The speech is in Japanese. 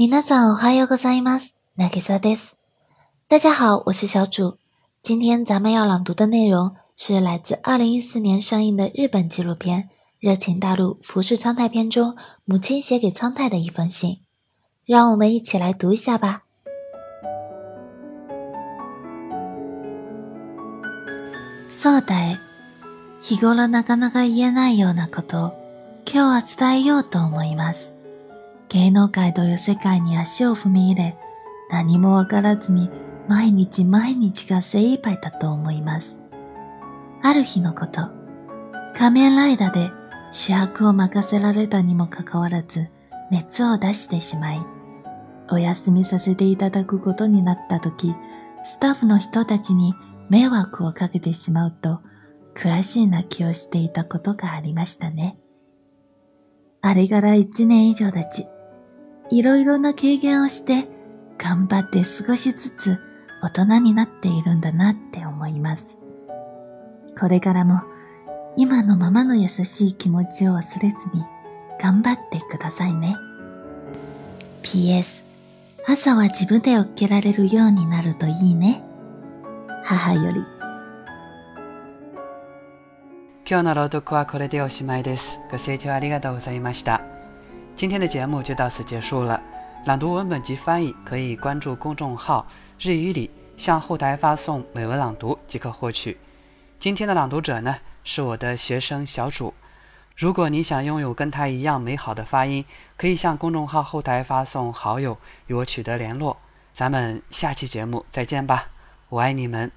皆さんおはようございます。なぎさです。大家好，我是小主。今天咱们要朗读的内容是来自2014年上映的日本纪录片《热情大陆服饰苍太篇》中母亲写给苍太的一封信。让我们一起来读一下吧。そうだえ。日頃なかなか言えないようなことを今日は伝えようと思います。 芸能界という世界に足を踏み入れ、何もわからずに毎日毎日が精一杯だと思います。ある日のこと、仮面ライダーで主役を任せられたにもかかわらず熱を出してしまい、お休みさせていただくことになった時、スタッフの人たちに迷惑をかけてしまうと、悔しい泣きをしていたことがありましたね。あれから一年以上経ち、いろいろな経験をして、頑張って少しずつ大人になっているんだなって思います。これからも今のままの優しい気持ちを忘れずに頑張ってくださいね。PS、朝は自分で起きられるようになるといいね。母より。今日の朗読はこれでおしまいです。ご清聴ありがとうございました。今天的节目就到此结束了。朗读文本及翻译可以关注公众号“日语里”，向后台发送美文朗读即可获取。今天的朗读者呢是我的学生小主。如果你想拥有跟他一样美好的发音，可以向公众号后台发送好友与我取得联络。咱们下期节目再见吧，我爱你们。